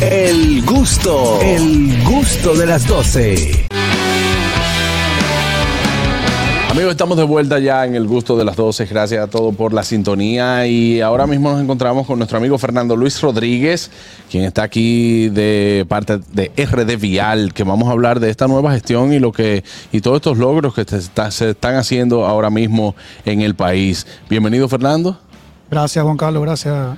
El gusto, el gusto de las 12. Amigos, estamos de vuelta ya en el gusto de las 12. Gracias a todos por la sintonía. Y ahora mismo nos encontramos con nuestro amigo Fernando Luis Rodríguez, quien está aquí de parte de RD Vial, que vamos a hablar de esta nueva gestión y lo que y todos estos logros que se, está- se están haciendo ahora mismo en el país. Bienvenido, Fernando. Gracias, Juan Carlos, gracias.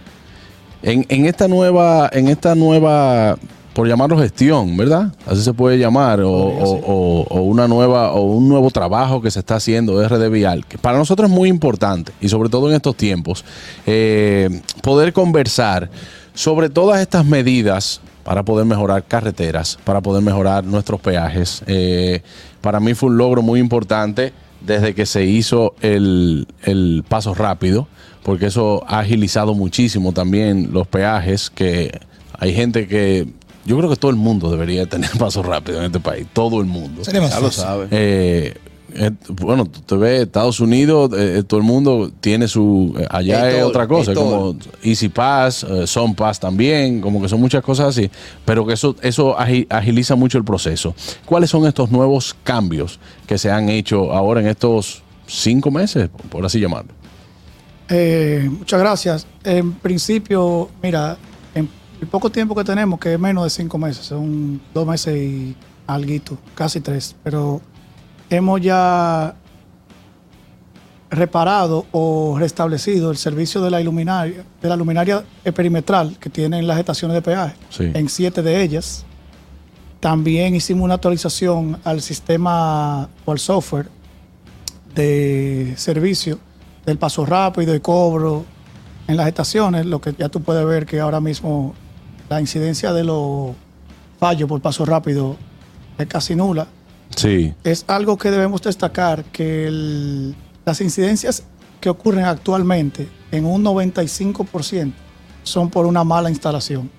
En, en esta nueva, en esta nueva, por llamarlo gestión, ¿verdad? Así se puede llamar, o, o- o- o una nueva, o un nuevo trabajo que se está haciendo de RD Vial, que para nosotros es muy importante, y sobre todo en estos tiempos, eh, poder conversar sobre todas estas medidas para poder mejorar carreteras, para poder mejorar nuestros peajes. Eh, para mí fue un logro muy importante desde que se hizo el, el paso rápido, porque eso ha agilizado muchísimo también los peajes, que hay gente que... Yo creo que todo el mundo debería tener paso rápido en este país, todo el mundo. Sería más Ya lo sabe. Eh, eh, bueno, tú te ves Estados Unidos, eh, todo el mundo tiene su. eh, allá Es es todo, otra cosa, es como Easy Pass, eh, Son Pass también, como que son muchas cosas así, pero que eso, eso agi- agiliza mucho el proceso. ¿Cuáles son estos nuevos cambios que se han hecho ahora en estos cinco meses, por así llamarlo? Eh, muchas gracias. En principio, mira, en el poco tiempo que tenemos, que es menos de cinco meses, son dos meses y alguito, casi tres, pero hemos ya reparado o restablecido el servicio de la iluminaria, de la luminaria perimetral que tienen las estaciones de peaje Sí. en siete de ellas. También hicimos una actualización al sistema o al software de servicio del paso rápido y cobro en las estaciones, lo que ya tú puedes ver que ahora mismo la incidencia de los fallos por paso rápido es casi nula. Sí, Es algo que debemos destacar, que el- las incidencias que ocurren actualmente en un 95% son por una mala instalación.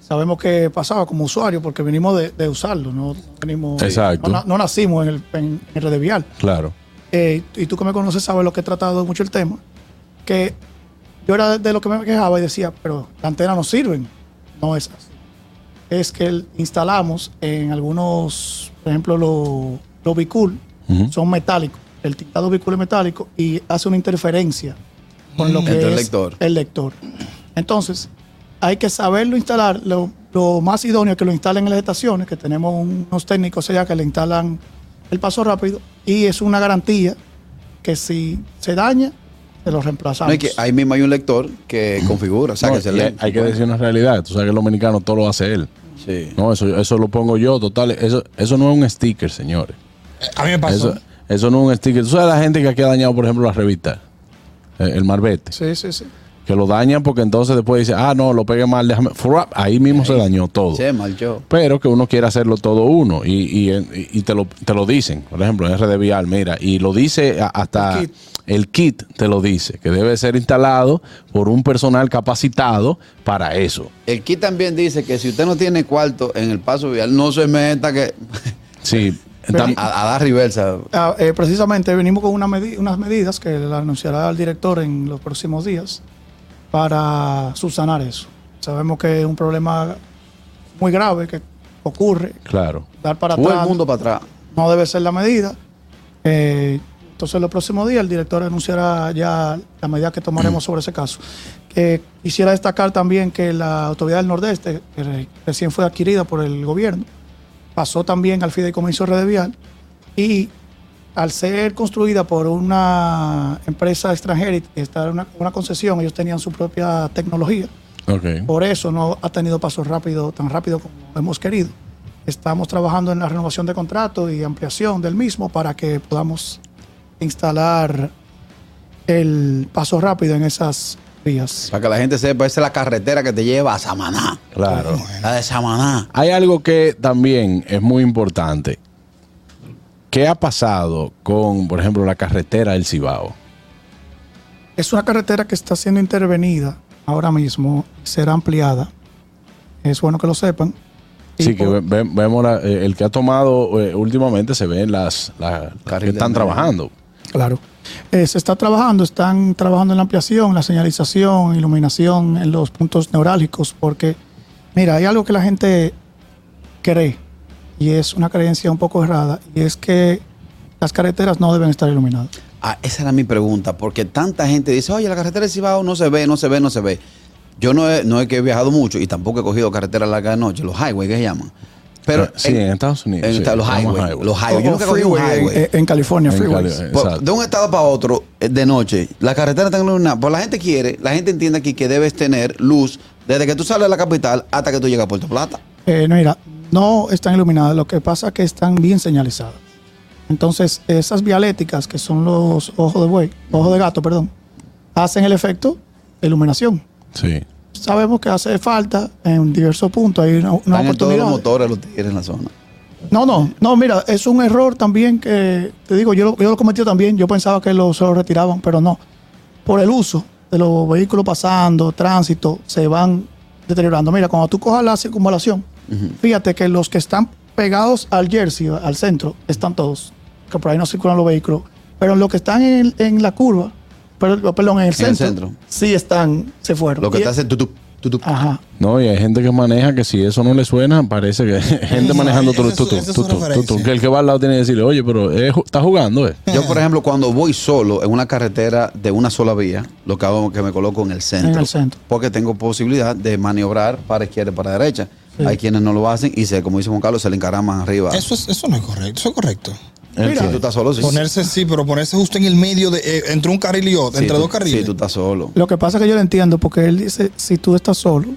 Sabemos que pasaba como usuario porque venimos de, de usarlo, no venimos, Exacto. no, na- no nacimos en el en, en Red Vial. claro. Eh, y tú que me conoces sabes lo que he tratado mucho el tema, que yo era de, de lo que me quejaba y decía, pero las antenas no sirven. No es así. Es que instalamos en algunos, por ejemplo, los los bicul son metálicos. El tintado bicul es metálico y hace una interferencia con lo que Entre el es lector. el lector. Entonces, hay que saberlo instalar. Lo, lo más idóneo es que lo instalen en las estaciones, que tenemos unos técnicos allá que le instalan el paso rápido y es una garantía que si se daña, se lo reemplazamos. No, es que ahí mismo hay un lector que configura, o sea, No, que se y lee. hay, hay que decir una realidad. Tú sabes que el dominicano todo lo hace él. Sí. No, eso, eso lo pongo yo, total. Eso, eso no es un sticker, señores. A mí me pasó. Eso, eso no es un sticker. Tú sabes la gente que aquí ha dañado, por ejemplo, la revista, eh, el Marbete, Sí, sí, sí. que lo dañan porque entonces después dice, ah, no, lo pegué mal, déjame. Ahí mismo se dañó todo. Se marchó. Pero que uno quiere hacerlo todo uno y, y- y te, lo, te lo dicen. Por ejemplo, en RD Vial, mira, y lo dice hasta el kit. te lo dice, que debe ser instalado por un personal capacitado para eso. El kit también dice que si usted no tiene cuarto en el paso vial, no se meta que Sí. A, a dar reversa. Ah, eh, precisamente venimos con una medi- unas medidas que la anunciará el director en los próximos días para subsanar eso. Sabemos que es un problema muy grave que ocurre, claro. dar para Todo atrás el mundo para atrás. no debe ser la medida. Eh, entonces, los próximos días el director anunciará ya la medida que tomaremos sobre ese caso. Eh, quisiera destacar también que la Autoridad del Nordeste, que re- recién fue adquirida por el gobierno, pasó también al Fideicomiso Red Vial y al ser construida por una empresa extranjera y estar en una, una concesión, ellos tenían su propia tecnología. Por eso no ha tenido paso rápido, tan rápido como hemos querido. Estamos trabajando en la renovación de contrato y ampliación del mismo para que podamos instalar el paso rápido en esas vías. Para que la gente sepa, esa es la carretera que te lleva a Samaná. Claro. La de Samaná. Hay algo que también es muy importante. ¿Qué ha pasado con, por ejemplo, la carretera del Cibao? Es una carretera que está siendo intervenida ahora mismo, será ampliada. Es bueno que lo sepan. Y Sí, que por- ve- ve- vemos la- eh, el que ha tomado eh, últimamente se ven las, las que están medio. Claro. Eh, se está trabajando, están trabajando en la ampliación, la señalización, iluminación en los puntos neurálgicos, porque Mira, hay algo que la gente cree y es una creencia un poco errada y es que las carreteras no deben estar iluminadas. Ah, esa era mi pregunta, porque tanta gente dice, oye, la carretera de Cibao no se ve, no se ve, no se ve. Yo no, he- no es que he viajado mucho y tampoco he cogido carreteras largas de noche, los highways que se llaman. Pero Ah, sí, en Estados Unidos, en sí, Estados- los highways. highway. Los highways. Yo O nunca un freeway, highway. en, en California, En freeways. Cali- Por- Exacto. de un estado para otro eh, de noche, la carretera está iluminada. Pues la gente quiere, la gente entiende aquí que debes tener luz desde que tú sales de la capital hasta que tú llegas a Puerto Plata. Eh, no, mira, no están iluminadas, lo que pasa es que están bien señalizadas. Entonces, esas vialéticas, que son los ojos de buey, ojos de gato, perdón, hacen el efecto de iluminación. Sí. Sabemos que hace falta en diversos puntos, hay una, una Están en todos los motores los tigres en la zona. No, no, no, mira, es un error también que, te digo, yo, lo- yo lo cometí también, yo pensaba que lo, se lo retiraban, pero no. Por el uso de los vehículos pasando, tránsito, se van deteriorando. Mira, cuando tú cojas la circunvalación, fíjate que los que están pegados al Jersey, al centro, están todos, que por ahí no circulan los vehículos, pero los que están en, en la curva, perdón, en el, el centro, centro. sí están, se fueron. Lo que Y- te hace tutup, tutup. Ajá. No, y hay gente que maneja que si eso no le suena, parece que gente manejando tu, tu, tu, que el que va al lado tiene que decirle, oye, pero ju- está jugando, eh. Yo, por ejemplo, cuando voy solo en una carretera de una sola vía, lo que hago es que me coloco en el centro. En el centro. Porque tengo posibilidad de maniobrar para izquierda y para derecha. Hay quienes no lo hacen y se, como dice Juan Carlos, se le encaraman arriba. Eso, es- eso no es correcto. Eso es correcto. Mira, tú estás solo, sí. Ponerse, sí, pero ponerse justo en el medio, de, eh, entre un carril y otro, Sí, entre tú- dos carriles. Sí, tú estás solo. Lo que pasa es que yo lo entiendo porque él dice si tú estás solo,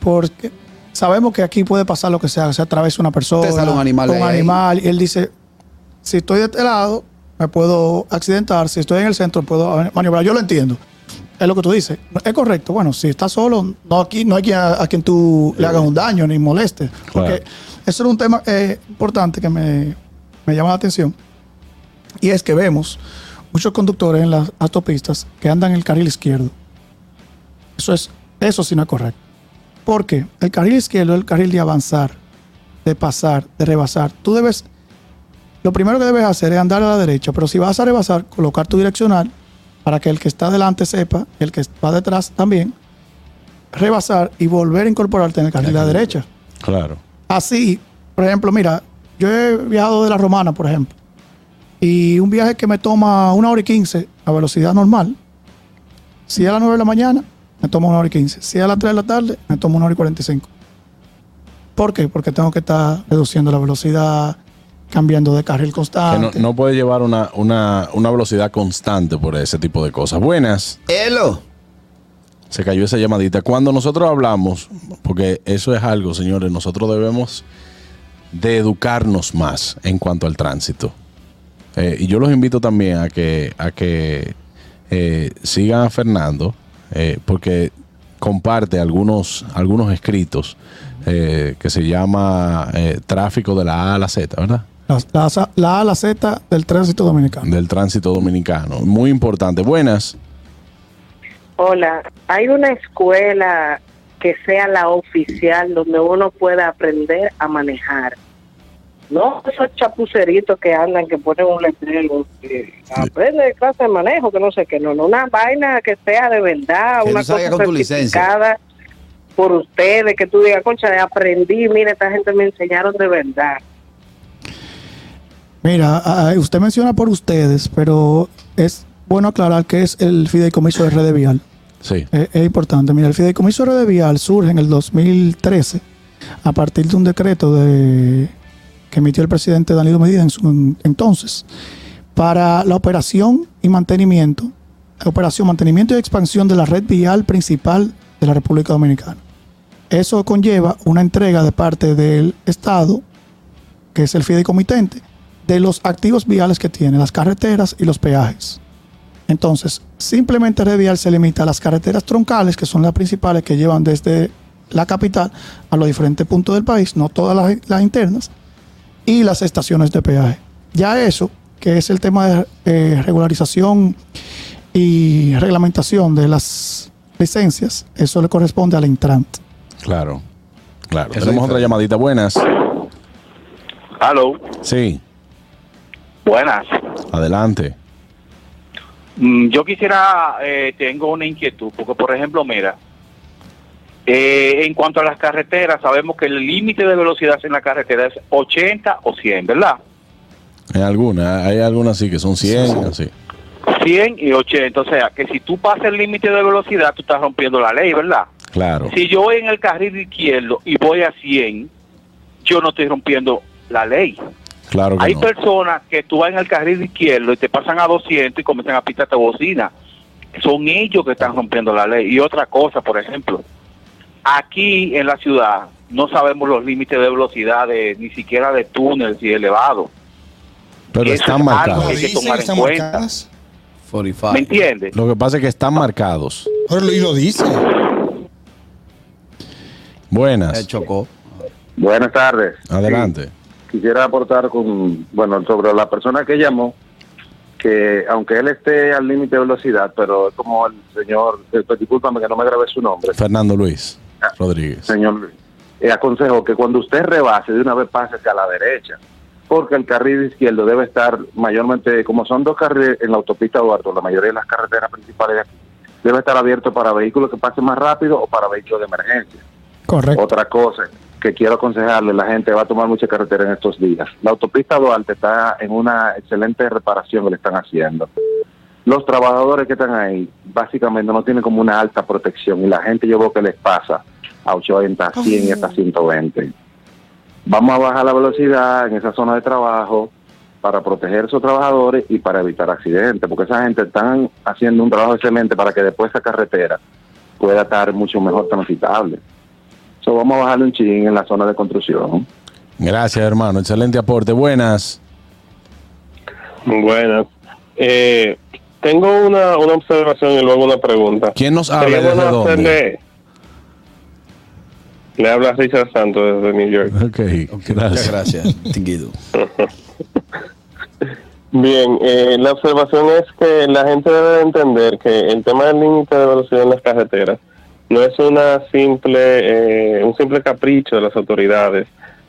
porque sabemos que aquí puede pasar lo que sea, se atraviesa una persona, Te sale un animal un animal, y él dice, si estoy de este lado, me puedo accidentar, si estoy en el centro, puedo maniobrar. Yo lo entiendo. Es lo que tú dices. Es correcto. Bueno, si estás solo, no aquí no hay quien a, a quien tú le hagas un daño ni molestes. Porque Claro. eso es un tema eh, importante que me, me llama la atención. Y es que vemos muchos conductores en las autopistas que andan en el carril izquierdo. Eso es, eso sí no es correcto. Porque el carril izquierdo es el carril de avanzar, de pasar, de rebasar. Tú debes, lo primero que debes hacer es andar a la derecha, pero si vas a rebasar, colocar tu direccional para que el que está delante sepa, el que va detrás también, rebasar y volver a incorporarte en el carril de la derecha. Claro. Así, por ejemplo, mira, yo he viajado de la Romana, por ejemplo, y un viaje que me toma una hora y quince a velocidad normal, si es a las 9 de la mañana, me toma una hora y quince. Si es a las 3 de la tarde, me toma una hora y 45. ¿Por qué? Porque tengo que estar reduciendo la velocidad, cambiando de carril Que no, constante. no puede llevar una, una, una velocidad constante por ese tipo de cosas. Buenas. ¡Elo! Se cayó esa llamadita. Cuando nosotros hablamos, porque eso es algo, señores, nosotros debemos de educarnos más en cuanto al tránsito. Eh, y yo los invito también a que, a que eh, sigan a Fernando, eh, porque comparte algunos, algunos escritos eh, que se llama eh, Tráfico de la A a la Z, ¿verdad? La, la- la A a la Z del tránsito dominicano. Del tránsito dominicano. Muy importante. Buenas. Hola, ¿hay una escuela que sea la oficial donde uno pueda aprender a manejar? No esos chapuceritos que andan, que ponen un letrero, que aprende de clase de manejo, que no sé qué, no, no, una vaina que sea de verdad, Que una cosa con tu licencia. certificada por ustedes, que tú digas, concha, aprendí, mira, esta gente me enseñaron de verdad. Mira, usted menciona por ustedes, pero es bueno aclarar que es el fideicomiso de Red Vial. Sí. Es, es importante. Mira, el fideicomiso de Red Vial surge en el 2013 a partir de un decreto de, que emitió el presidente Danilo Medina en su en- entonces para la operación y mantenimiento, operación, mantenimiento y expansión de la red vial principal de la República Dominicana. Eso conlleva una entrega de parte del Estado, que es el fideicomitente, de los activos viales que tiene, las carreteras y los peajes. Entonces, simplemente Red Vial se limita a las carreteras troncales, que son las principales que llevan desde la capital a los diferentes puntos del país, no todas las internas, y las estaciones de peaje. Ya eso, que es el tema de eh, regularización y reglamentación de las licencias, eso le corresponde al Intrant. Claro. Claro. Eso Tenemos otra llamadita. Buenas. Aló, Sí. buenas. Adelante. Mm, Yo quisiera, eh, tengo una inquietud, porque por ejemplo, mira, Eh, en cuanto a las carreteras, sabemos que el límite de velocidad en la carretera es 80 o 100, ¿verdad? Hay algunas, hay algunas sí que son 100, así. 100 y 80, o sea, que si tú pasas el límite de velocidad, tú estás rompiendo la ley, ¿verdad? Claro. Si yo voy en el carril izquierdo y voy a 100, yo no estoy rompiendo la ley. Claro que Hay no. personas que tú vas en el carril izquierdo y te pasan a 200 y comienzan a pitarte bocina. Son ellos que están rompiendo la ley. Y otra cosa, por ejemplo, aquí en la ciudad no sabemos los límites de velocidad de, ni siquiera de túneles y elevados. Pero Eso están es marcados. que hay que Dicen tomar que están en cuenta. marcadas. 45. ¿Me entiendes? Lo que pasa es que están marcados. Pero lo- y lo dice. Eh, Buenas. chocó. Buenas tardes. Adelante. Sí, quisiera aportar con, bueno, sobre la persona que llamó, que aunque él esté al límite de velocidad, pero es como el señor, discúlpame que no me grabé su nombre, Fernando Luis Rodríguez. señor eh, aconsejo que cuando usted rebase, de una vez pase hacia la derecha, porque el carril izquierdo debe estar mayormente, como son dos carriles en la autopista Duarte, o la mayoría de las carreteras principales de aquí, debe estar abierto para vehículos que pasen más rápido o para vehículos de emergencia. Correcto. Otra cosa que quiero aconsejarle, la gente va a tomar mucha carretera en estos días. La autopista Duarte está en una excelente reparación que le están haciendo. Los trabajadores que están ahí básicamente no tienen como una alta protección y la gente yo veo que les pasa a 80, 100 y hasta 120. Vamos a bajar la velocidad en esa zona de trabajo para proteger a esos trabajadores y para evitar accidentes, porque esa gente están haciendo un trabajo excelente para que después esa carretera pueda estar mucho mejor transitable. So, vamos a bajarle un chin en la zona de construcción. Gracias, hermano. Excelente aporte. Buenas. Buenas. Eh, tengo una, una observación y luego una pregunta. ¿Quién nos habla desde dónde? hacerle- Le habla Richard Santos desde New York. Ok, Muchas gracias. gracias, Tinguido. Bien, eh, la observación es que la gente debe de entender que el tema del límite de velocidad en las carreteras no es una simple, eh, un simple capricho de las autoridades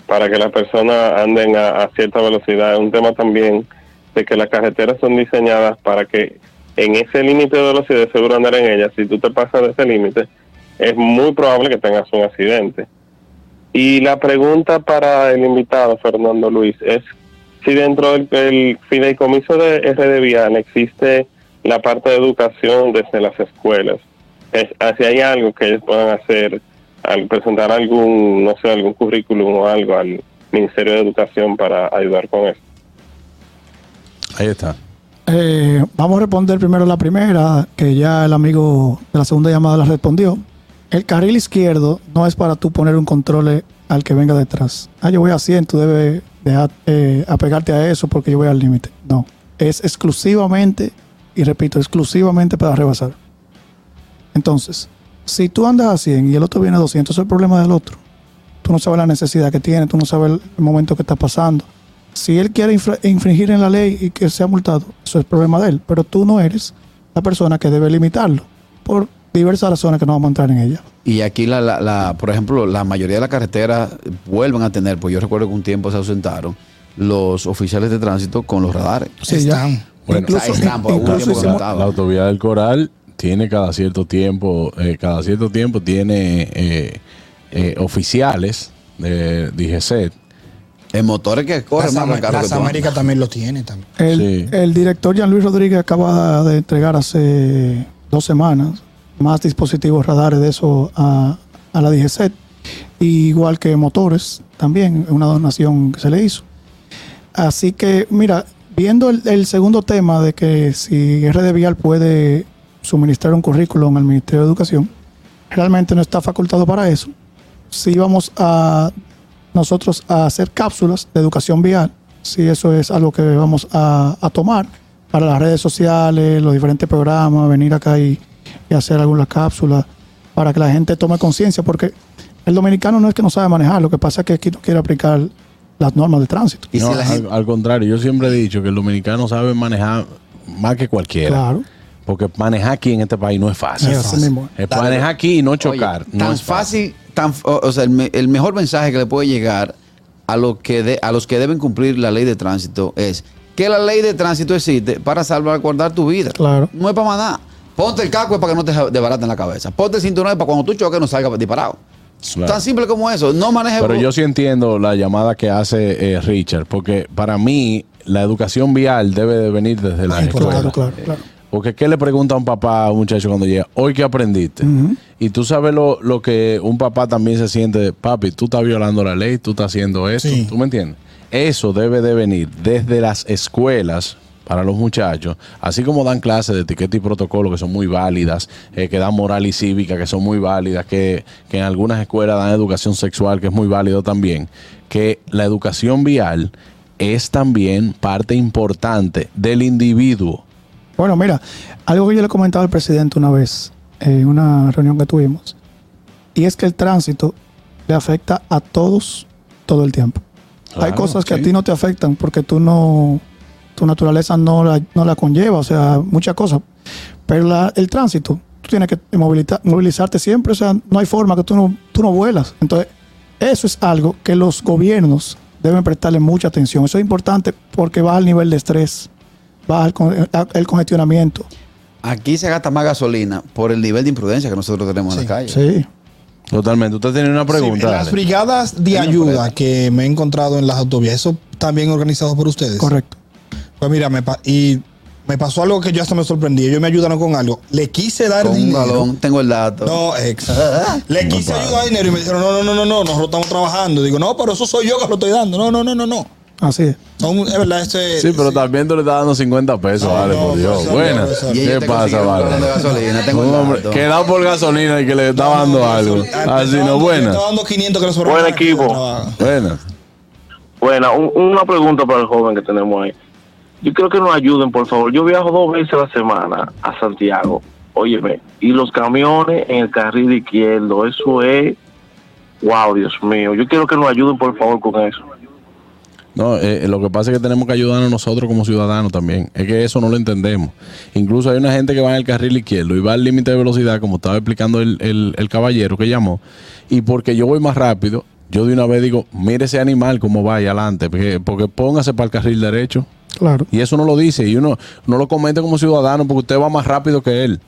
para que las personas anden a, a cierta velocidad. Es un tema también de que las carreteras son diseñadas para que en ese límite de velocidad de seguro andar en ellas. Si tú te pasas de ese límite, es muy probable que tengas un accidente. Y la pregunta para el invitado, Fernando Luis, es si dentro del el fideicomiso de RD Vial existe la parte de educación desde las escuelas. Es, si hay algo que ellos puedan hacer al presentar algún, no sé, algún currículum o algo al Ministerio de Educación para ayudar con eso. Ahí está. Eh, vamos a responder primero la primera, que ya el amigo de la segunda llamada la respondió. El carril izquierdo no es para tú poner un control al que venga detrás. Ah, yo voy a 100, tú debes dejar, eh, apegarte a eso porque yo voy al límite. No, es exclusivamente, y repito, exclusivamente para rebasar. Entonces, si tú andas a 100 y el otro viene a 200, eso es el problema del otro. Tú no sabes la necesidad que tiene, tú no sabes el momento que está pasando. Si él quiere infringir en la ley y que sea multado, eso es problema de él. Pero tú no eres la persona que debe limitarlo por diversas razones que no vamos a entrar en ellas. Y aquí, la, la, la- por ejemplo, la mayoría de las carreteras vuelven a tener, pues yo recuerdo que un tiempo se ausentaron los oficiales de tránsito con los radares. Sí, ya. Están. Bueno, incluso, ahí están, por un incluso hicimos-. La autovía del Coral tiene cada cierto tiempo, eh, cada cierto tiempo tiene eh, eh, oficiales de DGCET. En motores que corren Las, más Am- caro las tú. Américas también lo tiene también. El, Sí. el director Jean Luis Rodríguez acaba de entregar hace dos semanas más dispositivos radares de eso a, a la DGCET, igual que motores también, una donación que se le hizo. Así que, mira, viendo el, el segundo tema de que si RD Vial puede suministrar un currículum al Ministerio de Educación, realmente no está facultado para eso. Si vamos a nosotros a hacer cápsulas de educación vial, si eso es algo que vamos a, a tomar para las redes sociales, los diferentes programas, venir acá y, y hacer algunas cápsulas para que la gente tome conciencia, porque el dominicano no es que no sabe manejar, lo que pasa es que aquí no quiere aplicar las normas de tránsito. No, si al, al contrario, yo siempre he dicho que el dominicano sabe manejar más que cualquiera. Claro. Porque manejar aquí en este país no es fácil. Es mismo. Es manejar aquí y no chocar. Oye, no tan es fácil, tan, o, sea, el, me- el mejor mensaje que le puede llegar a, lo que de- a los que deben cumplir la ley de tránsito es que la ley de tránsito existe para salvaguardar tu vida. Claro. No es para más nada. Ponte el casco es para que no te desbaraten la cabeza. Ponte el cinturón es para cuando tú choques no salgas disparado. Claro. Tan simple como eso. No manejes. Pero yo sí entiendo la llamada que hace eh, Richard, porque para mí la educación vial debe de venir desde la Ay, escuela. Claro, claro, claro. Porque ¿qué le pregunta a un papá a un muchacho cuando llega? Hoy qué aprendiste. Y tú sabes lo, lo que un papá también se siente, papi, tú estás violando la ley, tú estás haciendo eso, Sí. ¿tú me entiendes? Eso debe de venir desde las escuelas para los muchachos, así como dan clases de etiqueta y protocolo que son muy válidas, eh, que dan moral y cívica que son muy válidas, que, que en algunas escuelas dan educación sexual que es muy válido también, que la educación vial es también parte importante del individuo. Bueno, mira, algo que yo le comentaba al presidente una vez en una reunión que tuvimos, y es que el tránsito le afecta a todos todo el tiempo. Hay cosas que sí. a ti no te afectan porque tú no, tu naturaleza no la, no la conlleva, o sea, muchas cosas. Pero la- el tránsito, tú tienes que movilizarte siempre, o sea, no hay forma que tú no, tú no vuelas. Entonces, eso es algo que los gobiernos deben prestarle mucha atención. Eso es importante porque baja el nivel de estrés, baja el, con- el congestionamiento. Aquí se gasta más gasolina por el nivel de imprudencia que nosotros tenemos en la calle. Sí. Totalmente. Usted tiene una Sí, pregunta. en las brigadas de ayuda que me he encontrado en las autovías, ¿eso también organizado por ustedes? Correcto. Pues mira, me y me pasó algo que yo hasta me sorprendí. Ellos me ayudaron con algo. Le quise dar Con un dinero. galón, tengo el dato. No, ex. Le quise ayudar dinero y me dijeron, no, no, no, no, no, nosotros estamos trabajando. Digo, no, pero eso soy yo que lo estoy dando. No, no, no, no, no. Así es. Son, es verdad, este. Sí, pero también tú le estás dando 50 pesos, No, vale, no, por Dios. profesor, Buena. no, profesor. Y ella ¿Qué pasa, vale? gasolina, tengo el Un hombre dato. que da por gasolina y que le está dando algo. Así no, buena. Estaba dando 500 que le sobraron. Buen equipo. Buena. Bueno, un- una pregunta para el joven que tenemos ahí. Yo creo que nos ayuden, por favor. Yo viajo dos veces a la semana a Santiago, óyeme, y los camiones en el carril izquierdo, eso es, wow, Dios mío. Yo quiero que nos ayuden, por favor, con eso. No, eh, lo que pasa es que tenemos que ayudarnos nosotros como ciudadanos también. Es que eso no lo entendemos. Incluso hay una gente que va en el carril izquierdo y va al límite de velocidad, como estaba explicando el, el- el caballero que llamó. Y porque yo voy más rápido, yo de una vez digo, mire ese animal cómo va ahí adelante. Porque, porque póngase para el carril derecho. Claro. Y eso no lo dice. Y uno no lo comete como ciudadano porque usted va más rápido que él.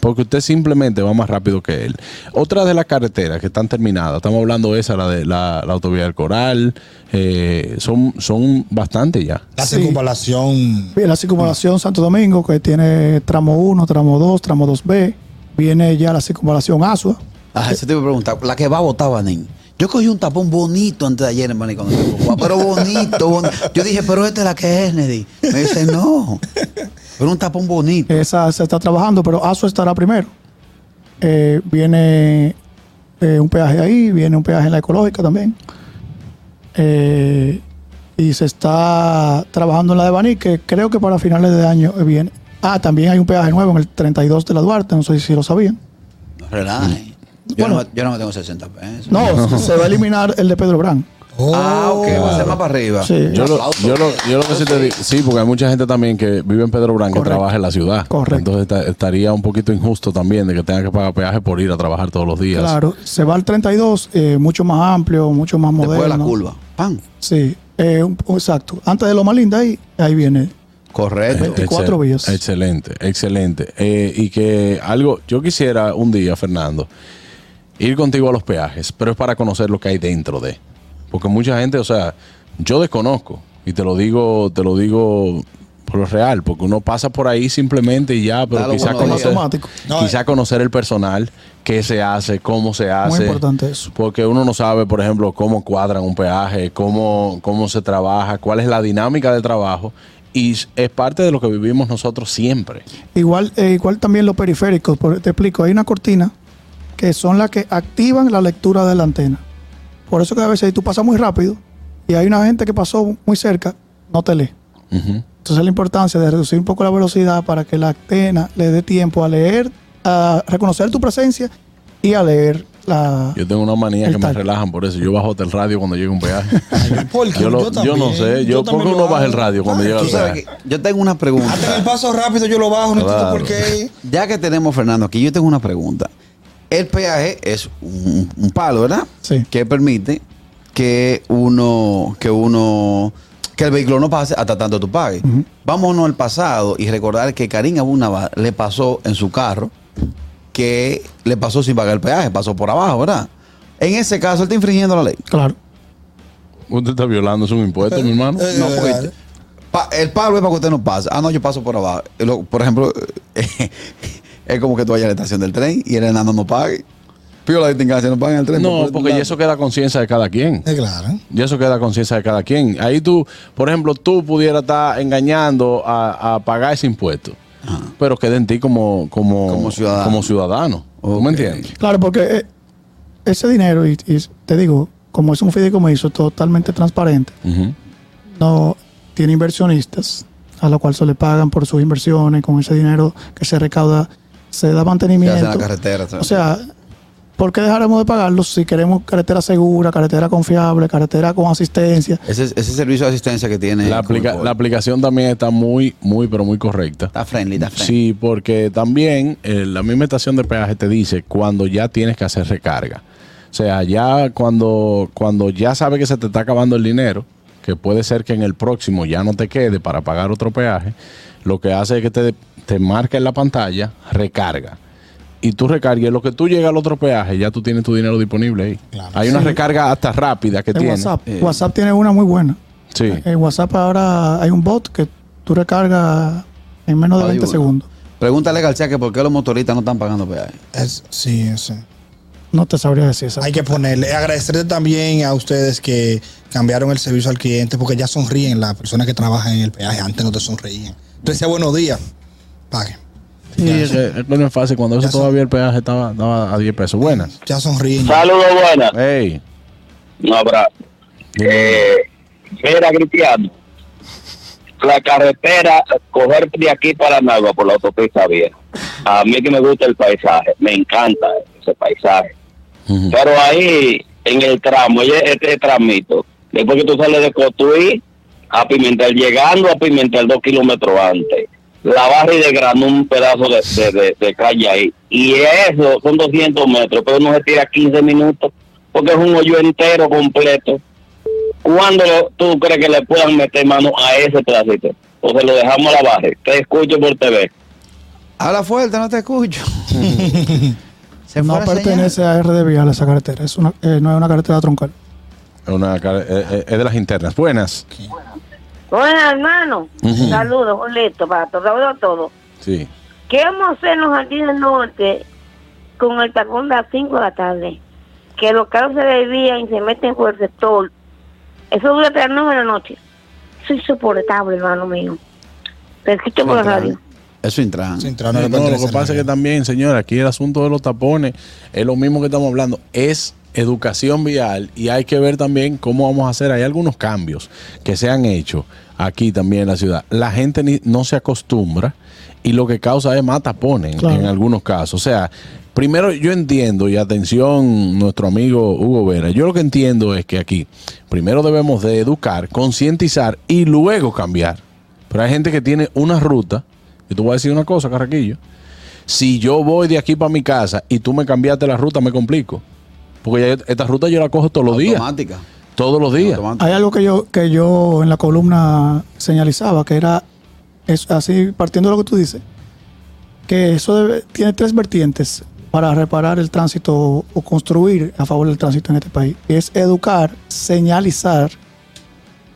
Porque usted simplemente va más rápido que él. Otra de las carreteras que están terminadas, estamos hablando de esa, la de la, la autovía del Coral, eh, son, son bastante ya. La Sí. circunvalación. Bien, la circunvalación Santo Domingo, que tiene tramo 1, tramo 2, tramo 2B. Viene ya la circunvalación Asua. Ah, eso te iba a preguntar. La que va a votar, Banín. Yo cogí un tapón bonito antes de ayer, hermano, y cuando pero bonito, bonito. Yo dije, pero esta es la que es, Nedy. Me dice, no. Pero un tapón bonito. Esa se está trabajando, pero Asua estará primero. Eh, viene eh, un peaje ahí, viene un peaje en la ecológica también. Eh, y se está trabajando en la de Baní, que creo que para finales de año viene. Ah, también hay un peaje nuevo en el 32 de la Duarte, no sé si lo sabían. No relaje. Yo, Bueno. no, yo no tengo 60 pesos. No, se va a eliminar el de Pedro Brán. Ah, ok, va a ser más para arriba. Sí. Yo lo, Aplauso. yo, lo, yo lo que sí te digo, sí, porque hay mucha gente también que vive en Pedro Branco que Correcto. trabaja en la ciudad. Correcto. Entonces esta- estaría un poquito injusto también de que tenga que pagar peaje por ir a trabajar todos los días. Claro, se va al 32, eh, mucho más amplio, mucho más moderno. Después de la curva. ¡Pam! Sí, eh, un- exacto. Antes de lo más linda, ahí, ahí viene. Correcto. 24 Excel- vías. Excelente, excelente. Eh, y que algo, yo quisiera un día, Fernando, ir contigo a los peajes, pero es para conocer lo que hay dentro de. Porque mucha gente, o sea, yo desconozco, y te lo digo, te lo digo por lo real, porque uno pasa por ahí simplemente y ya, pero Dalo quizá buenos conocer. No, quizá conocer el personal, qué se hace, cómo se hace. Muy importante eso. Porque uno no sabe, por ejemplo, cómo cuadran un peaje, cómo, cómo se trabaja, cuál es la dinámica de trabajo. Y es parte de lo que vivimos nosotros siempre. Igual, eh, igual también los periféricos, por- te explico, hay una cortina que son las que activan la lectura de la antena. Por eso que a veces tú pasas muy rápido y hay una gente que pasó muy cerca, no te lee. Entonces la importancia de reducir un poco la velocidad para que la antena le dé tiempo a leer, a reconocer tu presencia y a leer la... Yo tengo una manía que me relajan por eso. Yo bajo el radio cuando llega un peaje. ¿Por qué? yo, lo- yo no sé. Yo, ¿Por también qué uno baja el radio cuando llega el peaje? yo tengo una pregunta. Hasta en el paso rápido yo lo bajo, no entiendo por qué. Ya que tenemos Fernando aquí, yo tengo una pregunta. El peaje es un, un palo, ¿verdad? Sí. Que permite que uno, que uno que el vehículo no pase hasta tanto tú pagues. Vámonos al pasado y recordar que Karim Abunaba le pasó en su carro que le pasó sin pagar el peaje, pasó por abajo, ¿verdad? En ese caso, él está infringiendo la ley. Claro. Usted está violando un impuesto, mi hermano. Eh, No, porque pa- el palo es para que usted no pase. Ah, no, yo paso por abajo. Eh, Por ejemplo, es como que tú vayas a la estación del tren y el enano no pague. Pío la distingancia, no pagan el tren. No, por- porque ya eso queda conciencia de cada quien. Eh, claro. Y eso queda conciencia de cada quien. Ahí tú, por ejemplo, tú pudieras estar engañando a, a pagar ese impuesto. Pero queda en ti como, como, Como ciudadano. como ciudadano. ¿Tú me entiendes? Claro, porque eh, ese dinero, y, y te digo, como es un fideicomiso totalmente transparente, no tiene inversionistas a lo cual se le pagan por sus inversiones, con ese dinero que se recauda se da Se hace mantenimiento. en la carretera. O sea, ¿por qué dejaremos de pagarlos si queremos carretera segura, carretera confiable, carretera con asistencia? ese, ese servicio de asistencia que tiene. La, aplica- Colpol. la aplicación también está muy, muy, pero muy correcta. Está friendly, está friendly. Sí, porque también eh, la misma estación de peaje te dice cuando ya tienes que hacer recarga. O sea, ya cuando, cuando ya sabes que se te está acabando el dinero, que puede ser que en el próximo ya no te quede para pagar otro peaje, lo que hace es que te, te marca en la pantalla recarga. Y tú recargas, lo que tú llegas al otro peaje, ya tú tienes tu dinero disponible ahí. Claro. Hay una Sí. recarga hasta rápida que En tiene. WhatsApp. Eh. WhatsApp tiene una muy buena. Sí. En WhatsApp ahora hay un bot que tú recargas en menos de Hay 20 uno. segundos. Pregúntale a García que por qué los motoristas no están pagando peaje. Es, sí, sí. No te sabría decir eso. Hay que ponerle. Agradecerle también a ustedes que cambiaron el servicio al cliente porque ya sonríen las personas que trabajan en el peaje. Antes no te sonreían. Decía buenos días. Pague. Sí, es, que- es que no es fácil. Cuando eso todavía el peaje estaba, estaba a 10 pesos. Buenas. Ya sonríen. Saludos buenas. Hey. Un abrazo. Eh, mira, Cristiano, la carretera, coger de aquí para Nagua por la autopista vieja. A mí que me gusta el paisaje, me encanta ese paisaje. Ujú. Pero ahí, en el tramo, oye, este tramito, después que tú sales de Cotuí a Pimentel, llegando a Pimentel dos kilómetros antes, la barra y de grano un pedazo de, de, de- de calle ahí. Y eso son 200 metros, pero uno se tira 15 minutos, porque es un hoyo entero completo. ¿Cuándo lo- tú crees que le puedan meter mano a ese pedacito? O se lo dejamos a la barra. Te escucho por TV. Habla fuerte, no te escucho. Se no pertenece a RD Vial esa carretera. Es una, eh, no es una carretera troncal. Es una eh, eh, es de las internas. Buenas. Bueno, hermano, Ujú. saludos, Julito, para todo, saludos a todos. Sí. ¿Qué vamos a hacer en los jardines norte con el tacón de las 5 de la tarde? Que los carros se desvían y se meten por el sector. Eso dura hasta las 9 de la noche. Eso es insoportable, hermano mío. Te escucho por la radio. Eso intran. Entrar, no lo que pasa es que también, señora, aquí el asunto de los tapones es lo mismo que estamos hablando. Es educación vial y hay que ver también cómo vamos a hacer. Hay algunos cambios que se han hecho aquí también en la ciudad. La gente ni- no se acostumbra y lo que causa es más tapones en- Claro. en algunos casos. O sea, primero yo entiendo, y atención, nuestro amigo Hugo Vera, yo lo que entiendo es que aquí primero debemos de educar, concientizar y luego cambiar. Pero hay gente que tiene una ruta, y tú voy a decir una cosa, Carraquillo. Si yo voy de aquí para mi casa y tú me cambiaste la ruta, me complico. Porque ya yo- esta ruta yo la cojo todos los días. Automática. Todos los días. Hay algo que yo, que yo en la columna señalizaba, que era es así, partiendo de lo que tú dices, que eso debe- tiene tres vertientes para reparar el tránsito o construir a favor del tránsito en este país. Es educar, señalizar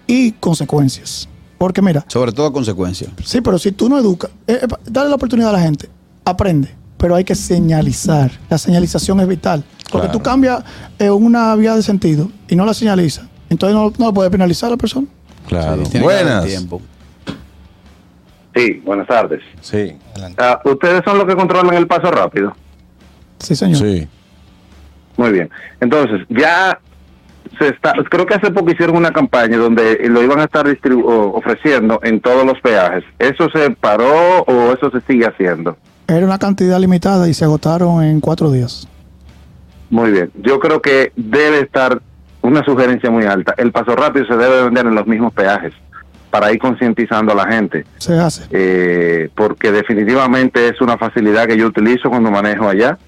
y consecuencias. Porque mira, Sobre todo consecuencias. Sí, pero si tú no educas, eh, eh, dale la oportunidad a la gente, aprende, pero hay que señalizar. La señalización es vital. Porque Claro. tú cambias eh, una vía de sentido y no la señalizas, entonces no, no lo puede penalizar a la persona. Claro. Sí, Buenas. Sí, buenas tardes. Sí. Ah, ¿Ustedes son los que controlan el paso rápido? Sí, señor. Sí. Muy bien. Entonces, ya se está, creo que hace poco hicieron una campaña donde lo iban a estar ofreciendo en todos los peajes. ¿Eso se paró o eso se sigue haciendo? Era una cantidad limitada y se agotaron en cuatro días. Muy bien. Yo creo que debe estar una sugerencia muy alta. El paso rápido se debe vender en los mismos peajes para ir concientizando a la gente. Se hace. eh, porque definitivamente es una facilidad que yo utilizo cuando manejo allá.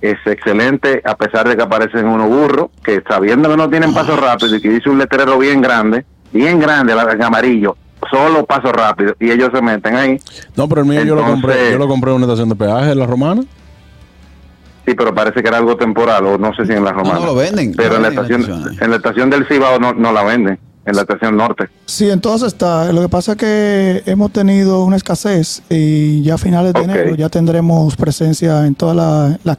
Es excelente, a pesar de que aparecen unos burros que sabiendo que no tienen paso rápido y que dice un letrero bien grande, bien grande, en amarillo, solo paso rápido, y ellos se meten ahí. No, pero el mío yo lo compré, yo lo compré en una estación de peaje, la romana. Sí, pero parece que era algo temporal, o no sé si en la romana. no, lo venden, Pero lo en la estación, en la estación del Cibao no, no la venden, en la estación norte. Sí, entonces está. Lo que pasa es que hemos tenido una escasez y ya a finales de enero ya tendremos presencia en todas la, la-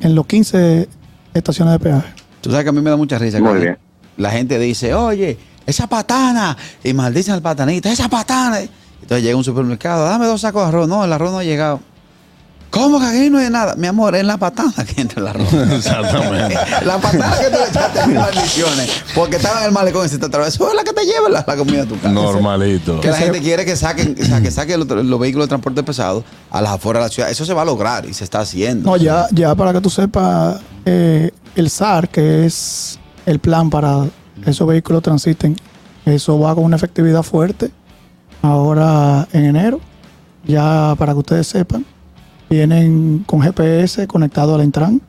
en los 15 estaciones de peaje. Tú sabes que a mí me da mucha risa. Muy que bien. La gente dice, oye, esa patana. Y maldicen al patanita, esa patana. Entonces llega un supermercado, dame dos sacos de arroz. No, el arroz no ha llegado. ¿Cómo que aquí no hay nada? Mi amor, es la patana que entra el arroz. Exactamente. la patana que tú le echaste en maldiciones. Porque estaba en el malecón y se te atravesó. Es la que te lleva la, la comida a tu casa. Normalito. Que la gente quiere que saquen, o sea, que saquen los, los vehículos de transporte pesado a las afueras de la ciudad. Eso se va a lograr y se está haciendo. No, ya, ya para que tú sepas, eh, el SAR, que es el plan para que esos vehículos transiten, eso va con una efectividad fuerte. Ahora en enero, ya para que ustedes sepan, vienen con GPS conectado al Intran,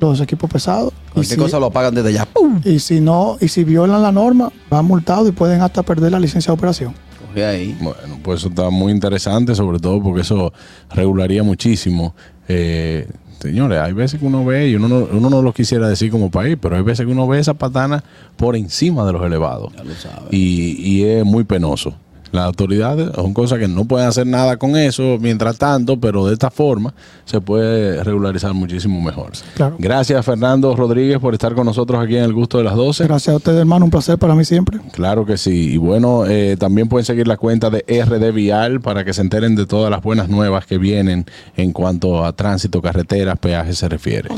los equipos pesados. Y Cualquier si, cosa lo apagan desde allá. y si no, y si violan la norma, van multados y pueden hasta perder la licencia de operación. Coge ahí. Bueno, pues eso está muy interesante, sobre todo porque eso regularía muchísimo. Eh, señores, hay veces que uno ve, y uno no, uno no lo quisiera decir como país, pero hay veces que uno ve esa patana por encima de los elevados. Ya lo sabes. Y, y es muy penoso. Las autoridades son cosas que no pueden hacer nada con eso mientras tanto, pero de esta forma se puede regularizar muchísimo mejor. Claro. Gracias, Fernando Rodríguez, por estar con nosotros aquí en el gusto de las 12. Gracias a ustedes, hermano, un placer para mí siempre. Claro que sí. Y bueno, eh, también pueden seguir la cuenta de RD Vial para que se enteren de todas las buenas nuevas que vienen en cuanto a tránsito, carreteras, peajes se refiere.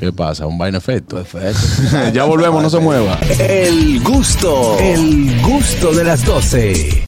¿Qué pasa? Un vaina efecto. Perfecto. ya volvemos, no se mueva. El gusto, el gusto de las 12.